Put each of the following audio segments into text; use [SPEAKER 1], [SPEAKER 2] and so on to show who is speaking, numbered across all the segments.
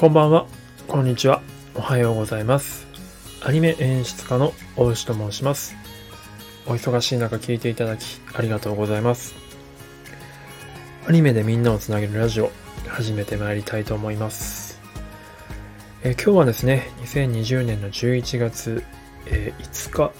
[SPEAKER 1] こんばんは、こんにちは、おはようございます。アニメ演出家の大牛と申します。お忙しい中聞いていただきありがとうございます。アニメでみんなをつなげるラジオ、始めてまいりたいと思います。え今日はですね、2020年の11月、えー5日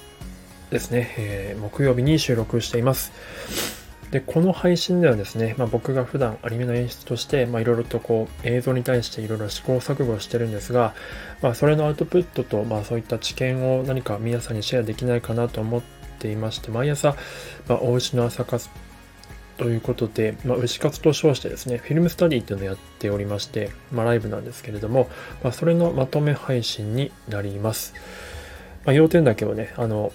[SPEAKER 1] ですね、えー木曜日に収録しています。で、この配信ではですね、まあ、僕が普段アニメの演出として、まあ、いろいろとこう映像に対していろいろ試行錯誤してるんですが、まあ、それのアウトプットと、まあ、そういった知見を何か皆さんにシェアできないかなと思っていまして、毎朝、まあ、お牛の朝活ということで、まあ、牛活と称してですね、フィルムスタディっていうのをやっておりまして、まあ、ライブなんですけれども、まあ、それのまとめ配信になります。まあ、要点だけをね、あの、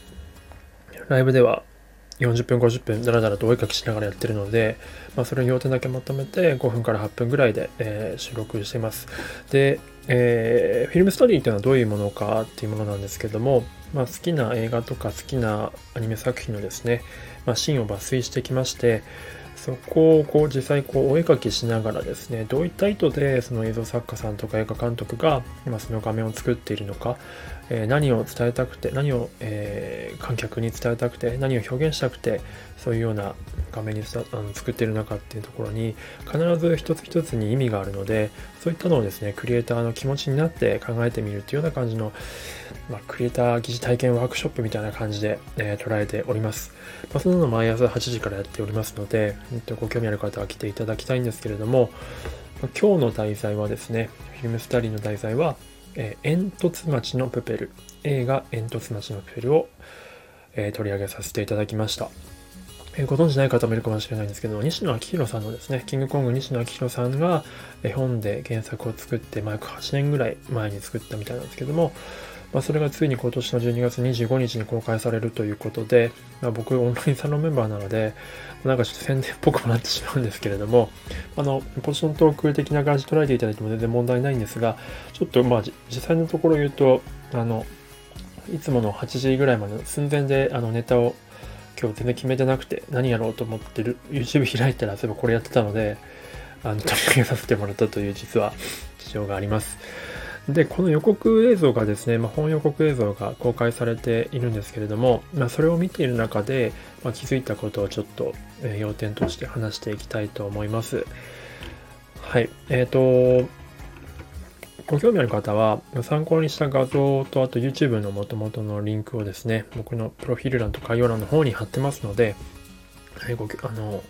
[SPEAKER 1] ライブでは40分、50分、だらだらとお絵かきしながらやってるので、まあ、それに要点だけまとめて5分から8分ぐらいで、えー収録しています。で、えーフィルムストーリーっていうのはどういうものかっていうものなんですけども、まあ、好きな映画とか好きなアニメ作品のですね、まあ、シーンを抜粋してきまして、そこをこう実際こうお絵かきしながらですね、どういった意図でその映像作家さんとか映画監督が今その画面を作っているのか、え何を伝えたくて、何を、え観客に伝えたくて、何を表現したくて、そういうような画面にあの作っている中っていうところに必ず一つ一つに意味があるので、そういったのをですね、クリエイターの気持ちになって考えてみるっていうような感じの、まあ、クリエイター疑似体験ワークショップみたいな感じで、え捉えております。まあ、そんなの毎朝8時からやっておりますので、えっとご興味ある方は来ていただきたいんですけれども、今日の題材はですね、フィルムスタディの題材は、えー煙突町のプペル、映画煙突町のプペルを、えー取り上げさせていただきました。えご存知ない方もいるかもしれないんですけど、西野昭弘さんのですね、キングコング西野昭弘さんが絵本で原作を作って、まあ、約8年ぐらい前に作ったみたいなんですけども、まあ、それがついに今年の12月25日に公開されるということで、まあ、僕オンラインサロンメンバーなので、なんかちょっと宣伝っぽくもなってしまうんですけれども、あの、ポジショントーク的な感じ捉えていただいても全然問題ないんですが、ちょっとまあ実際のところ言うと、あの、いつもの8時ぐらいまでの寸前であのネタを今日全然決めてなくて何やろうと思ってる YouTube 開いたらそういえばこれやってたのであの取り上げさせてもらったという実は事情があります。で、この予告映像がですね、まあ、本予告映像が公開されているんですけれども、まあ、それを見ている中で、まあ、気づいたことをちょっと、えー要点として話していきたいと思います。はい。えっ、と、ご興味ある方は、参考にした画像と、あと YouTube の元々のリンクをですね、僕のプロフィール欄と概要欄の方に貼ってますので、はい、ごあの、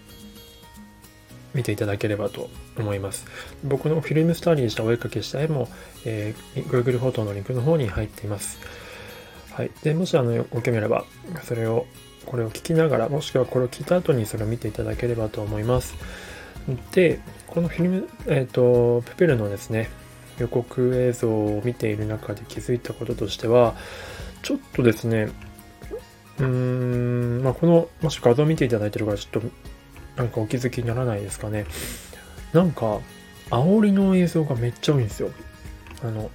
[SPEAKER 1] 見ていただければと思います。僕のフィルムスタディしたお絵かきした絵も、えー Google フォトのリンクの方に入っています。はい。で、もしあの、ご興味あれば、それを、これを聞きながら、もしくはこれを聞いた後にそれを見ていただければと思います。で、このフィルム、えっ、と、プペルのですね、予告映像を見ている中で気づいたこととしては、ちょっとですね、うーん、まあ、この、もし画像を見ていただいてるから、ちょっと、なんかお気づきにならないですかね。なんか、煽りの映像がめっちゃ多いんですよ。あの、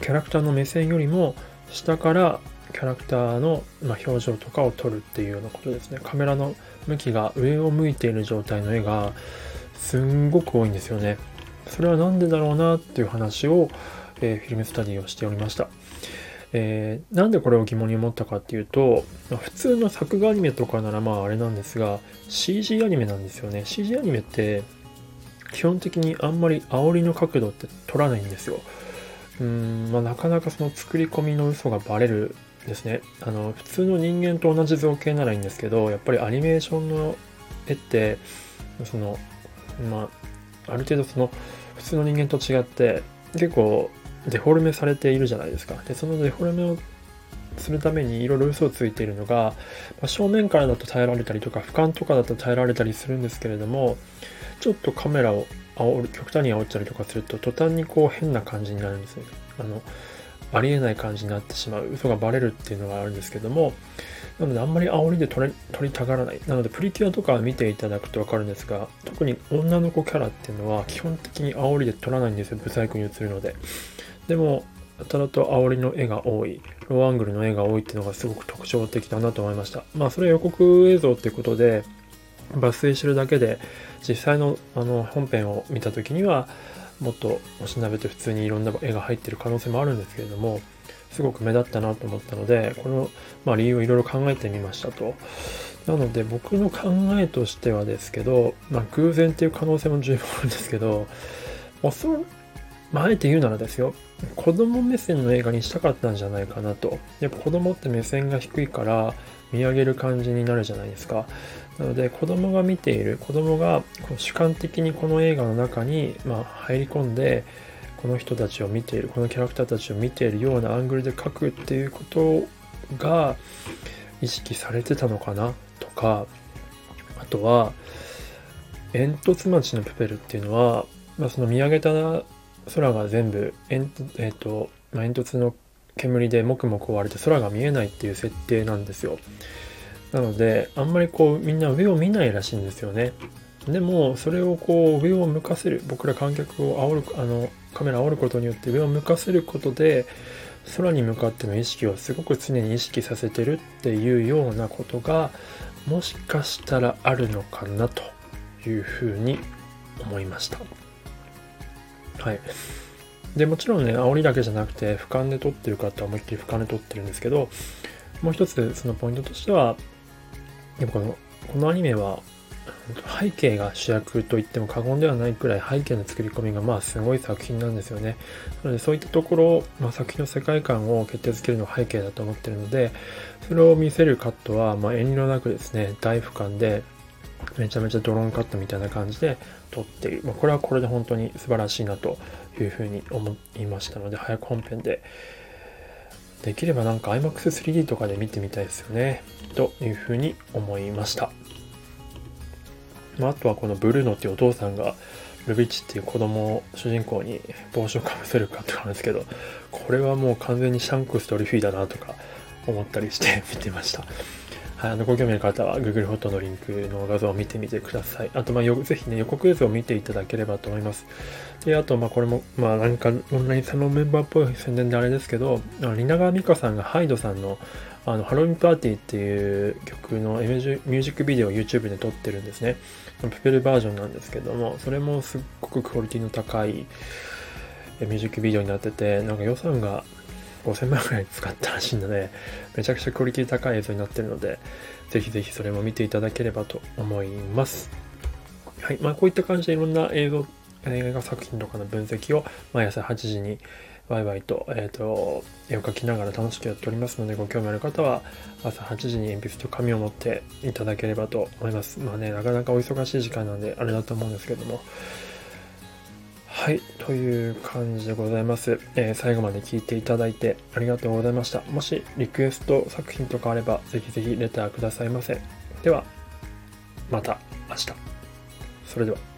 [SPEAKER 1] キャラクターの目線よりも、下からキャラクターの、ま、表情とかを撮るっていうようなことですね。カメラの向きが上を向いている状態の絵が、すんごく多いんですよね。それは何でだろうなっていう話を、えーフィルムスタディをしておりました。えーなんでこれを疑問に思ったかっていうと、普通の作画アニメとかならまああれなんですが、CG アニメなんですよね。CG アニメって、基本的にあんまり煽りの角度って取らないんですよ。うーん、まあなかなかその作り込みの嘘がバレるですね。あの、普通の人間と同じ造形ならいいんですけど、やっぱりアニメーションの絵って、その、まあ、ある程度その、普通の人間と違って、結構デフォルメされているじゃないですか。で、そのデフォルメをするためにいろいろ嘘をついているのが、まあ正面からだと耐えられたりとか、俯瞰とかだと耐えられたりするんですけれども、ちょっとカメラを煽る、極端に煽ったりとかすると、途端にこう変な感じになるんですね。あの、ありえない感じになってしまう。嘘がバレるっていうのがあるんですけども、なのであんまり煽りで撮れ撮りたがらない。なのでプリキュアとか見ていただくとわかるんですが、特に女の子キャラっていうのは基本的に煽りで撮らないんですよ。ブサイクに映るので。でも、やたらと煽りの絵が多い、ローアングルの絵が多いっていうのがすごく特徴的だなと思いました。まあそれは予告映像っていうことで、抜粋してるだけで、実際のあの本編を見た時には、もっとおしなべて普通にいろんな絵が入ってる可能性もあるんですけれども、すごく目立ったなと思ったので、この、ま、理由をいろいろ考えてみましたと。なので僕の考えとしてはですけど、まあ、偶然っていう可能性も十分あるんですけど、おそまあ、あえて言うならですよ、子供目線の映画にしたかったんじゃないかなと。やっぱ子供って目線が低いから見上げる感じになるじゃないですか。なので子供が見ている、子供がこう主観的にこの映画の中に、ま、入り込んで、この人たちを見ている、このキャラクターたちを見ているようなアングルで描くっていうことが意識されてたのかなとか、あとは、煙突町のプペルっていうのは、まあ、その見上げた空が全部煙,、えーとまあ、煙突の煙でもくもく割れて空が見えないっていう設定なんですよ。なのであんまりこうみんな上を見ないらしいんですよね。でもそれをこう上を向かせる僕ら観客を煽るあのカメラを煽ることによって上を向かせることで空に向かっての意識をすごく常に意識させてるっていうようなことがもしかしたらあるのかなというふうに思いました。はい。で、もちろんね、煽りだけじゃなくて、俯瞰で撮ってる方は思いっきり俯瞰で撮ってるんですけど、もう一つそのポイントとしては、やっぱこの、このアニメは、背景が主役と言っても過言ではないくらい背景の作り込みがまあすごい作品なんですよね。なのでそういったところ、まあ、作品の世界観を決定づけるのは背景だと思ってるので、それを見せるカットはま遠慮なくですね、大俯瞰でめちゃめちゃドローンカットみたいな感じで撮っている。まあ、これはこれで本当に素晴らしいなというふうに思いましたので、早く本編で、できればなんか IMAX3D とかで見てみたいですよね。というふうに思いました。まあ、あとはこのブルーノっていうお父さんが、ルビッチっていう子供を主人公に帽子をかぶせるかってなんですけど、これはもう完全にシャンクスとリフィーだなとか思ったりして見てました。あのご興味の方は Google フォトのリンクの画像を見てみてください。あと、まあ、よぜひね、予告映像を見ていただければと思います。で、あと、まあ、これも、まあ、なんか、オンラインサロンメンバーっぽい宣伝であれですけど、あの蜷川美香さんがハイドさんの、あの、ハロウィンパーティーっていう曲のミュージックビデオを YouTube で撮ってるんですね。プペルバージョンなんですけども、それもすっごくクオリティの高いミュージックビデオになってて、なんか予算が5000万くらい使ったらしいので、めちゃくちゃクオリティ高い映像になってるので、ぜひぜひそれも見ていただければと思います。はい。まあ、こういった感じでいろんな映像、映画作品とかの分析を毎朝8時にワイワイと、えっ、ー、と、絵を描きながら楽しくやっておりますので、ご興味ある方は朝8時に鉛筆と紙を持っていただければと思います。まあね、なかなかお忙しい時間なんであれだと思うんですけども、はい、という感じでございます、えー、最後まで聞いていただいてありがとうございました。もしリクエスト作品とかあれば、ぜひぜひレターくださいませ。では、また明日。それでは。